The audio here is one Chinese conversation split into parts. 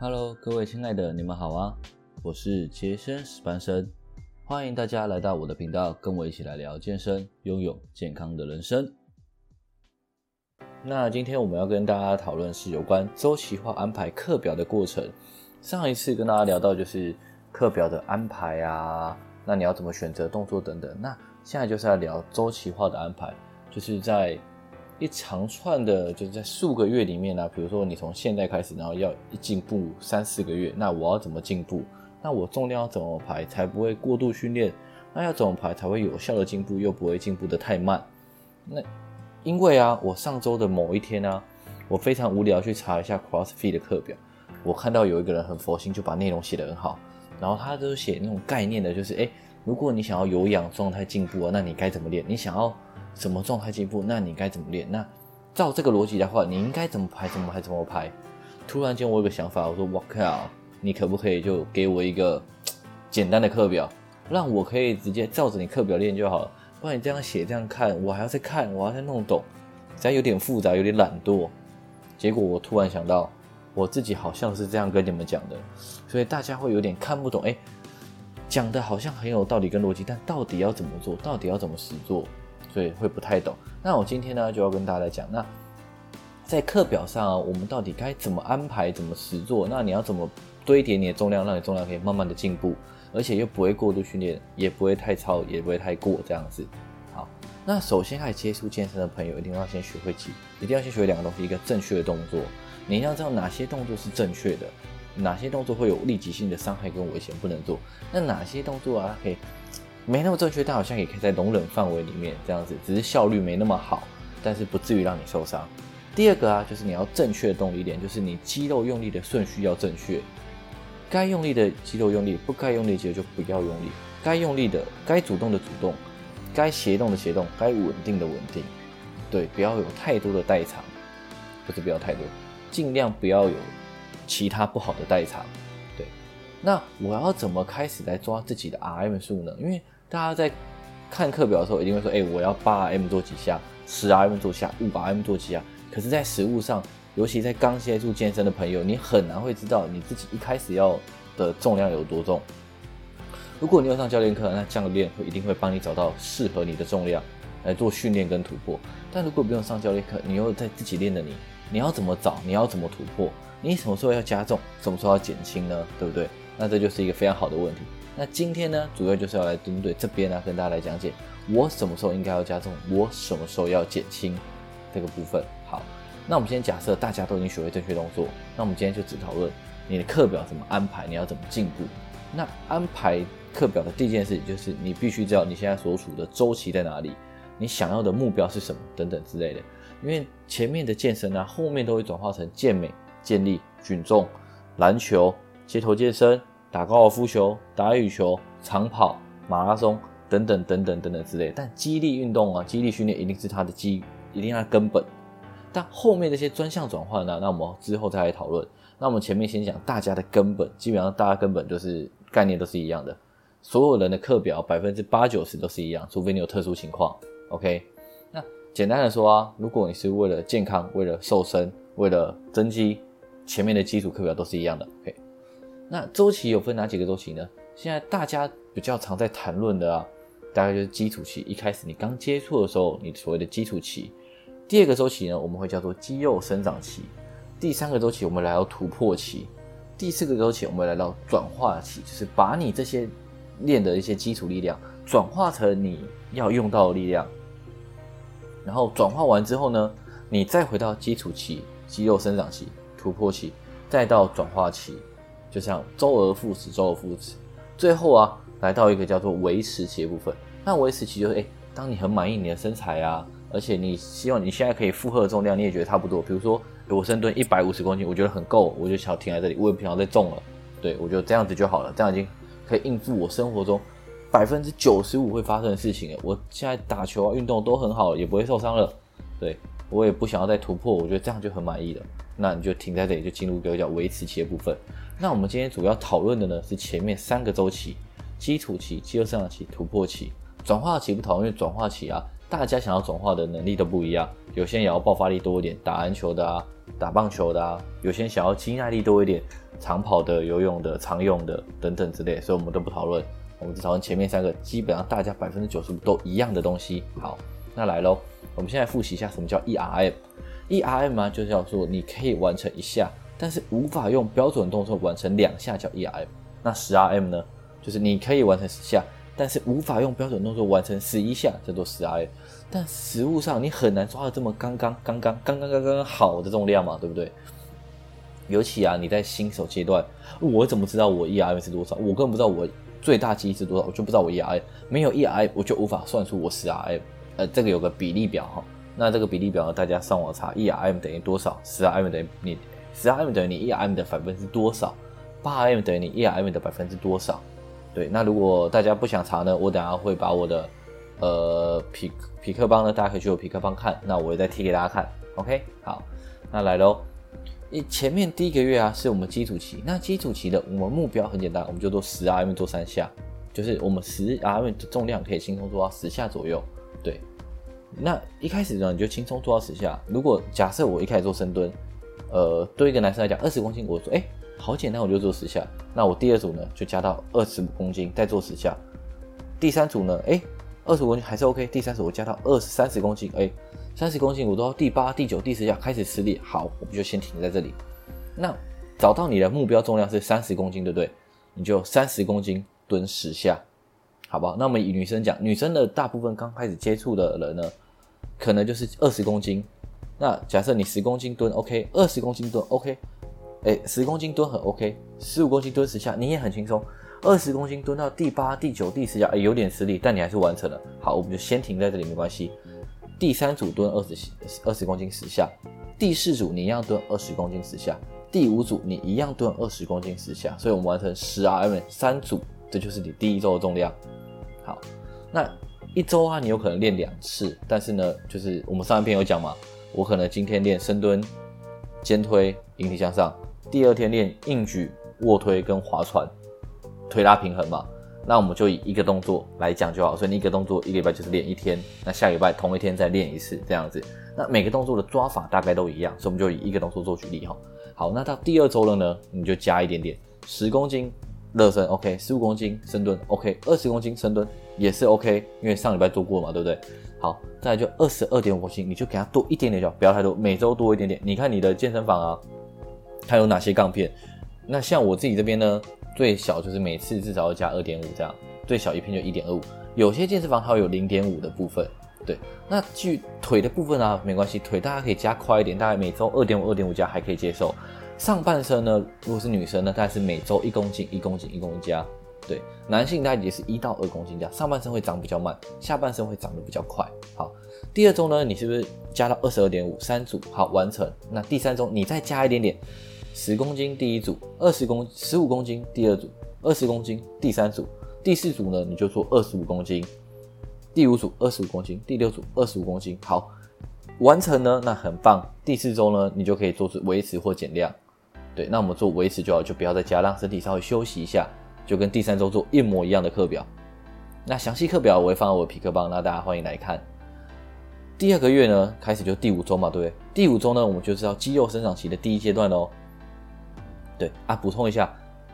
Hello，各位亲爱的，你们好啊！我是杰森史班生，欢迎大家来到我的频道，跟我一起来聊健身，拥有健康的人生。那今天我们要跟大家讨论是有关周期化安排课表的过程。上一次跟大家聊到就是课表的安排啊，那你要怎么选择动作等等。那现在就是要聊周期化的安排，就是在一长串的，就是在数个月里面呢，比如说你从现在开始，然后要一进步三四个月，那我要怎么进步？那我重量要怎么排才不会过度训练？那要怎么排才会有效的进步，又不会进步的太慢？那因为啊，我上周的某一天呢，我非常无聊去查一下 CrossFit 的课表，我看到有一个人很佛心，就把内容写得很好，然后他都写那种概念的，就是哎。如果你想要有氧状态进步啊，那你该怎么练？你想要什么状态进步？那你该怎么练？那照这个逻辑的话，你应该怎么排？怎么排？怎么排？突然间我有个想法，我说我靠，你可不可以就给我一个简单的课表，让我可以直接照着你课表练就好了？不然你这样写这样看，我还要再看，我要再弄懂，实在有点复杂，有点懒惰。结果我突然想到，我自己好像是这样跟你们讲的，所以大家会有点看不懂。哎。讲的好像很有道理跟逻辑，但到底要怎么做到底要怎么实做，所以会不太懂。那我今天呢就要跟大家来讲，那在课表上啊我们到底该怎么安排，怎么实做？那你要怎么堆叠你的重量，让你重量可以慢慢的进步，而且又不会过度训练，也不会太超，也不会太过这样子。好，那首先开始接触健身的朋友，一定要先学会几，一定要先学会两个东西，一个正确的动作，你要知道哪些动作是正确的。哪些动作会有立即性的伤害跟危险不能做？那哪些动作啊可以没那么正确，但好像也可以在容忍范围里面这样子，只是效率没那么好，但是不至于让你受伤。第二个啊，就是你要正确的动力点，就是你肌肉用力的顺序要正确，该用力的肌肉用力，不该用力的肌肉就不要用力，该用力的该主动的主动，该协动的协动，该稳定的稳定，对，不要有太多的代偿，不是不要太多，尽量不要有。其他不好的代偿，对，那我要怎么开始来抓自己的 RM 数呢？因为大家在看课表的时候，一定会说，哎，我要八 M 做几下，十 M 做下，五 RM 做几下。可是，在实物上，尤其在刚接触健身的朋友，你很难会知道你自己一开始要的重量有多重。如果你有上教练课，那教练会一定会帮你找到适合你的重量来做训练跟突破。但如果不用上教练课，你又在自己练的你，你要怎么找？你要怎么突破？你什么时候要加重，什么时候要减轻呢？对不对？那这就是一个非常好的问题。那今天呢，主要就是要来针对这边呢，跟大家来讲解我什么时候应该要加重，我什么时候要减轻这个部分。好，那我们先假设大家都已经学会正确动作，那我们今天就只讨论你的课表怎么安排，你要怎么进步。那安排课表的第一件事情就是你必须知道你现在所处的周期在哪里，你想要的目标是什么等等之类的。因为前面的健身呢，后面都会转化成健美。健力、举重、篮球、街头健身、打高尔夫球、打羽球、长跑、马拉松等等等等等等之类。但激励运动啊，激励训练一定是它的基，一定它根本。但后面这些专项转换呢，那我们之后再来讨论。那我们前面先讲大家的根本，基本上大家根本就是概念都是一样的。所有人的课表百分之八九十都是一样，除非你有特殊情况。OK，那简单的说啊，如果你是为了健康、为了瘦身、为了增肌。前面的基础课表都是一样的，OK。那周期有分哪几个周期呢？现在大家比较常在谈论的啊，大概就是基础期，一开始你刚接触的时候，你所谓的基础期。第二个周期呢，我们会叫做肌肉生长期。第三个周期我们来到突破期。第四个周期我们来到转化期，就是把你这些练的一些基础力量转化成你要用到的力量。然后转化完之后呢，你再回到基础期，肌肉生长期。突破期，再到转化期，就像周而复始，周而复始，最后啊，来到一个叫做维持期的部分。那维持期就是，哎，当你很满意你的身材啊，而且你希望你现在可以负荷的重量，你也觉得差不多。比如说，我深蹲一百五十公斤，我觉得很够，我就想停在这里，我也不想再重了。对我觉得这样子就好了，这样已经可以应付我生活中百分之九十五会发生的事情了。我现在打球啊，运动都很好，也不会受伤了。对我也不想要再突破，我觉得这样就很满意了。那你就停在这里，就进入一个叫维持期的部分。那我们今天主要讨论的呢是前面三个周期：基础期、肌肉生长期、突破期。转化期不讨论，因为转化期啊，大家想要转化的能力都不一样。有些人也要爆发力多一点，打篮球的啊，打棒球的啊；有些人想要肌耐力多一点，长跑的、游泳的、常用的等等之类，所以我们都不讨论。我们只讨论前面三个，基本上大家百分之九十五都一样的东西。好，那来喽，我们现在复习一下什么叫 ERM。ERM 啊，就是要说你可以完成一下，但是无法用标准动作完成两下叫 ERM。那十 RM 呢，就是你可以完成十下，但是无法用标准动作完成十一下，叫做十 RM。但实物上你很难抓到这么刚刚刚刚刚刚刚刚好的这种量嘛，对不对？尤其啊，你在新手阶段，我怎么知道我 ERM 是多少？我根本不知道我。最大肌是多少？我就不知道我 ERM 没有 ERM，我就无法算出我十 RM。呃，这个有个比例表哈。那这个比例表呢，大家上网查，ERM 等于多少？十 RM 等于你十 RM 等于你 ERM 的百分之多少？八 RM 等于你 ERM 的百分之多少？对，那如果大家不想查呢，我等下会把我的呃匹匹克邦呢，大家可以去我匹克邦看。那我也再贴给大家看。OK，好，那来喽。你前面第一个月啊，是我们基础期。那基础期的我们目标很简单，我们就做十 RM 做三下，就是我们十 RM 的重量可以轻松做到十下左右。那一开始呢，你就轻松做到十下。如果假设我一开始做深蹲，呃，对一个男生来讲，二十公斤，我说哎，好简单，我就做十下。那我第二组呢，就加到二十五公斤，再做十下。第三组呢，哎，二十五公斤还是 OK。第三组我加到二十三十公斤，哎。三十公斤，我都要第八、第九、第十下开始吃力。好，我们就先停在这里。那找到你的目标重量是三十公斤，对不对？你就三十公斤蹲十下，好不好？那我们以女生讲，女生的大部分刚开始接触的人呢，可能就是二十公斤。那假设你十公斤蹲 OK，二十公斤蹲 OK，哎，十公斤蹲很 OK，十五公斤蹲十下你也很轻松。二十公斤蹲到第八、第九、第十下，哎，有点吃力，但你还是完成了。好，我们就先停在这里，没关系。第三组蹲二十二十公斤十下，第四组你一样蹲二十公斤十下，第五组你一样蹲二十公斤十下，所以我们完成十 RM 三组，这就是你第一周的重量。好，那一周啊，你有可能练两次，但是呢，就是我们上一篇有讲嘛，我可能今天练深蹲、肩推、引体向上，第二天练硬举、卧推跟划船、推拉平衡嘛。那我们就以一个动作来讲就好，所以你一个动作一个礼拜就是练一天，那下礼拜同一天再练一次这样子。那每个动作的抓法大概都一样，所以我们就以一个动作做举例哈。好，那到第二周了呢，你就加一点点，十公斤热身 OK，十五公斤深蹲 OK，二十公斤深蹲也是 OK，因为上礼拜做过嘛，对不对？好，再来就二十二点五公斤，你就给它多一点点就好，不要太多，每周多一点点。你看你的健身房啊，它有哪些杠片？那像我自己这边呢？最小就是每次至少要加二点五这样，最小一片就一点二五。有些健身房它有零点五的部分，对。那据腿的部分啊，没关系，腿大家可以加快一点，大概每周二点五、二点五加还可以接受。上半身呢，如果是女生呢，大概是每周一公斤、一公斤、一公斤加。对，男性大概也是一到二公斤加。上半身会长比较慢，下半身会长得比较快。好，第二周呢，你是不是加到二十二点五三组？好，完成。那第三周你再加一点点。十公斤第一组，二十公十五公斤第二组，二十公斤第三组，第四组呢你就做二十五公斤，第五组二十五公斤，第六组二十五公斤。好，完成呢，那很棒。第四周呢，你就可以做出维持或减量。对，那我们做维持就好，就不要再加，让身体稍微休息一下，就跟第三周做一模一样的课表。那详细课表我会放在我的皮克邦，那大家欢迎来看。第二个月呢，开始就第五周嘛，对不对？第五周呢，我们就知道肌肉生长期的第一阶段喽。对啊，补充一下，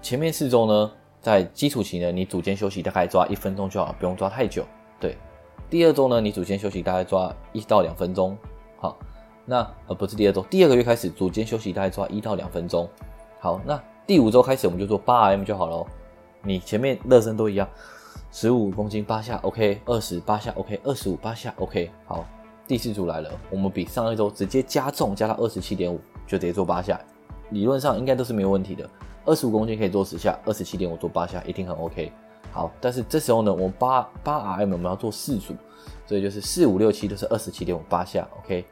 前面四周呢，在基础期呢，你组间休息大概抓一分钟就好，不用抓太久。对，第二周呢，你组间休息大概抓一到两分钟。好，那呃不是第二周，第二个月开始组间休息大概抓一到两分钟。好，那第五周开始我们就做八 RM 就好了。你前面热身都一样，十五公斤八下 OK，二十八下 OK，二十五八下 OK。好，第四组来了，我们比上一周直接加重，加到二十七点五，就直接做八下。理论上应该都是没有问题的，二十五公斤可以做十下，二十七点五做八下，一定很 OK。好，但是这时候呢，我们八八 RM 我们要做四组，所以就是四五六七都是二十七点五八下，OK。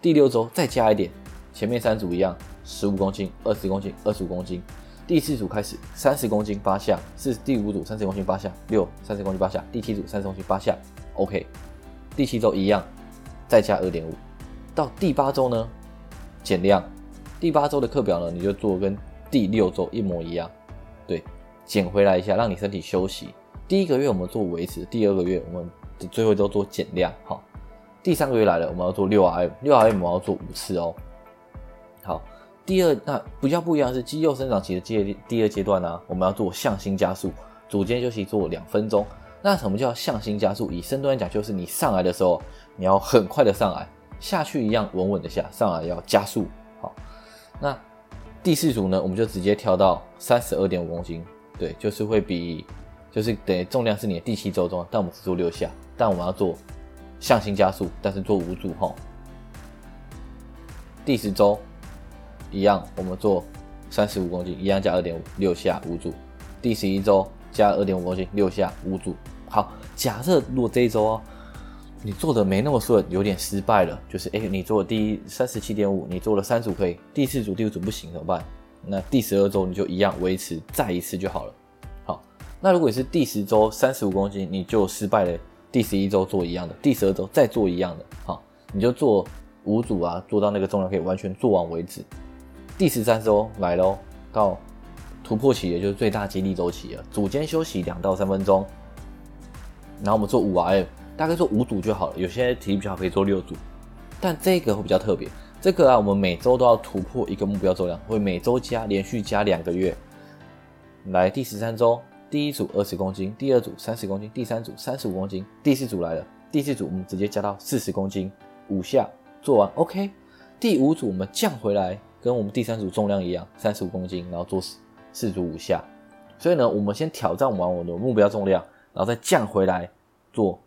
第六周再加一点，前面三组一样，十五公斤、二十公斤、二十五公斤。第四组开始三十公斤八下，是第五组三十公斤八下，六三十公斤八下，第七组三十公斤八下，OK。第七周一样，再加二点五，到第八周呢，减量。第八周的课表呢，你就做跟第六周一模一样，对，减回来一下，让你身体休息。第一个月我们做维持，第二个月我们最后都做减量，好。第三个月来了，我们要做六 RM，六 RM 我们要做五次哦。好，第二，那比较不一样是肌肉生长期的阶第二阶段呢，我们要做向心加速，组间休息做两分钟。那什么叫向心加速？以深蹲来讲，就是你上来的时候，你要很快的上来，下去一样稳稳的下，上来要加速。好，那第四组呢，我们就直接跳到三十二点五公斤，对，就是会比，就是等于重量是你的第七周中，但我们只做六下，但我们要做向心加速，但是做五组哈。第十周。一样，我们做三十五公斤，一样加二点五六下五组。第十一周加二点五公斤，六下五组。好，假设如果这一周哦，你做的没那么顺，有点失败了，就是哎，你做第三十七点五，你做了三组可以，第四组、第五组不行怎么办？那第十二周你就一样维持再一次就好了。好，那如果你是第十周三十五公斤，你就失败了。第十一周做一样的，第十二周再做一样的，好，你就做五组啊，做到那个重量可以完全做完为止。第十三周来喽，到突破期也就是最大肌力周期了。组间休息两到三分钟，然后我们做五 RM，大概做五组就好了。有些体力比较好可以做六组，但这个会比较特别。这个啊，我们每周都要突破一个目标重量，会每周加，连续加两个月。来第十三周，第一组二十公斤，第二组三十公斤，第三组三十五公斤，第四组来了，第四组我们直接加到四十公斤，五下做完，OK。第五组我们降回来。跟我们第三组重量一样，三十五公斤，然后做四四组五下。所以呢，我们先挑战完我的目标重量，然后再降回来做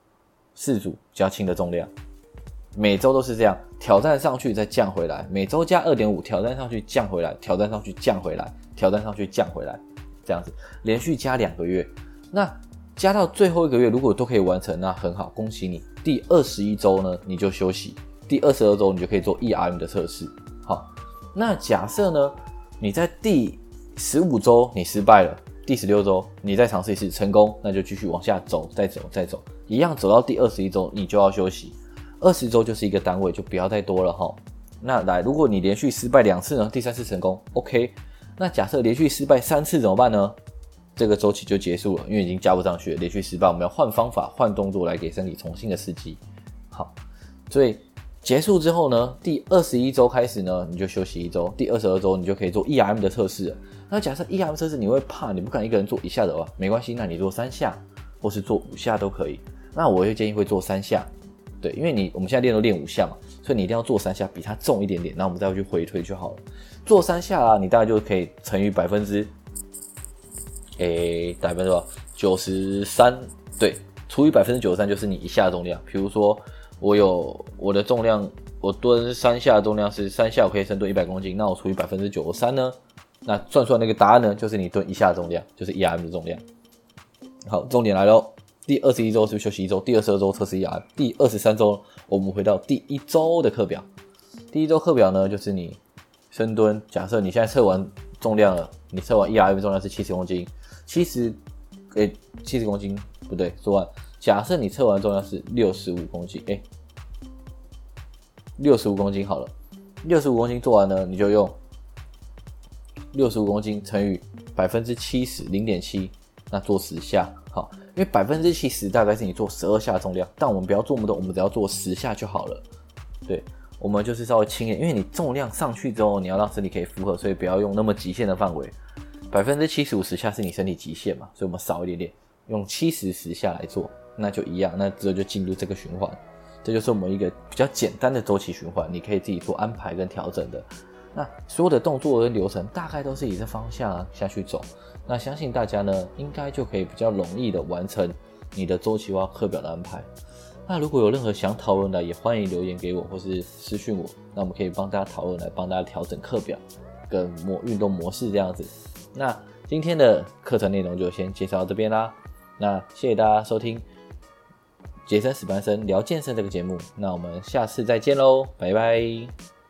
四组较轻的重量。每周都是这样，挑战上去再降回来，每周加二点五，挑战上去降回来，挑战上去降回来，挑战上去降回来，这样子连续加两个月。那加到最后一个月，如果都可以完成，那很好，恭喜你。第二十一周呢，你就休息；第二十二周，你就可以做 ERM 的测试。好。那假设呢？你在第十五周你失败了，第十六周你再尝试一次成功，那就继续往下走，再走，再走，一样走到第二十一周你就要休息。二十周就是一个单位，就不要再多了哈。那来，如果你连续失败两次呢？第三次成功，OK。那假设连续失败三次怎么办呢？这个周期就结束了，因为已经加不上去了。连续失败，我们要换方法、换动作来给身体重新的刺激。好，所以。结束之后呢，第二十一周开始呢，你就休息一周。第二十二周你就可以做 E M 的测试了。那假设 E M 测试你会怕，你不敢一个人做一下的话，没关系，那你做三下，或是做五下都可以。那我会建议会做三下，对，因为你我们现在练都练五下嘛，所以你一定要做三下，比它重一点点，那我们再回去回推就好了。做三下啊，你大概就可以乘以百分之，诶，百分之九十三，对，除以百分之九十三就是你一下重量，比如说。我有我的重量，我蹲三下的重量是三下，我可以深蹲一百公斤。那我除以百分之九十三呢？那算出来那个答案呢？就是你蹲一下重量，就是一 RM 的重量。好，重点来喽。第二十一周是休息一周，第二十二周测试 E R，第二十三周我们回到第一周的课表。第一周课表呢，就是你深蹲。假设你现在测完重量了，你测完 ERM 重量是七十公斤，七十，诶，七十公斤不对，说完。假设你测完重量是六十五公斤，哎，六十五公斤好了，六十五公斤做完呢，你就用六十五公斤乘以百分之七十，零点七，那做十下，好，因为百分之七十大概是你做十二下重量，但我们不要做那么多，我们只要做十下就好了。对，我们就是稍微轻一点，因为你重量上去之后，你要让身体可以负荷，所以不要用那么极限的范围。百分之七十五十下是你身体极限嘛，所以我们少一点点，用七十十下来做。那就一样，那之后就进入这个循环，这就是我们一个比较简单的周期循环，你可以自己做安排跟调整的。那所有的动作跟流程大概都是以这方向下去走，那相信大家呢，应该就可以比较容易的完成你的周期化课表的安排。那如果有任何想讨论的，也欢迎留言给我或是私讯我，那我们可以帮大家讨论，来帮大家调整课表跟模运动模式这样子。那今天的课程内容就先介绍到这边啦，那谢谢大家收听。杰森史班生聊健身这个节目，那我们下次再见喽，拜拜。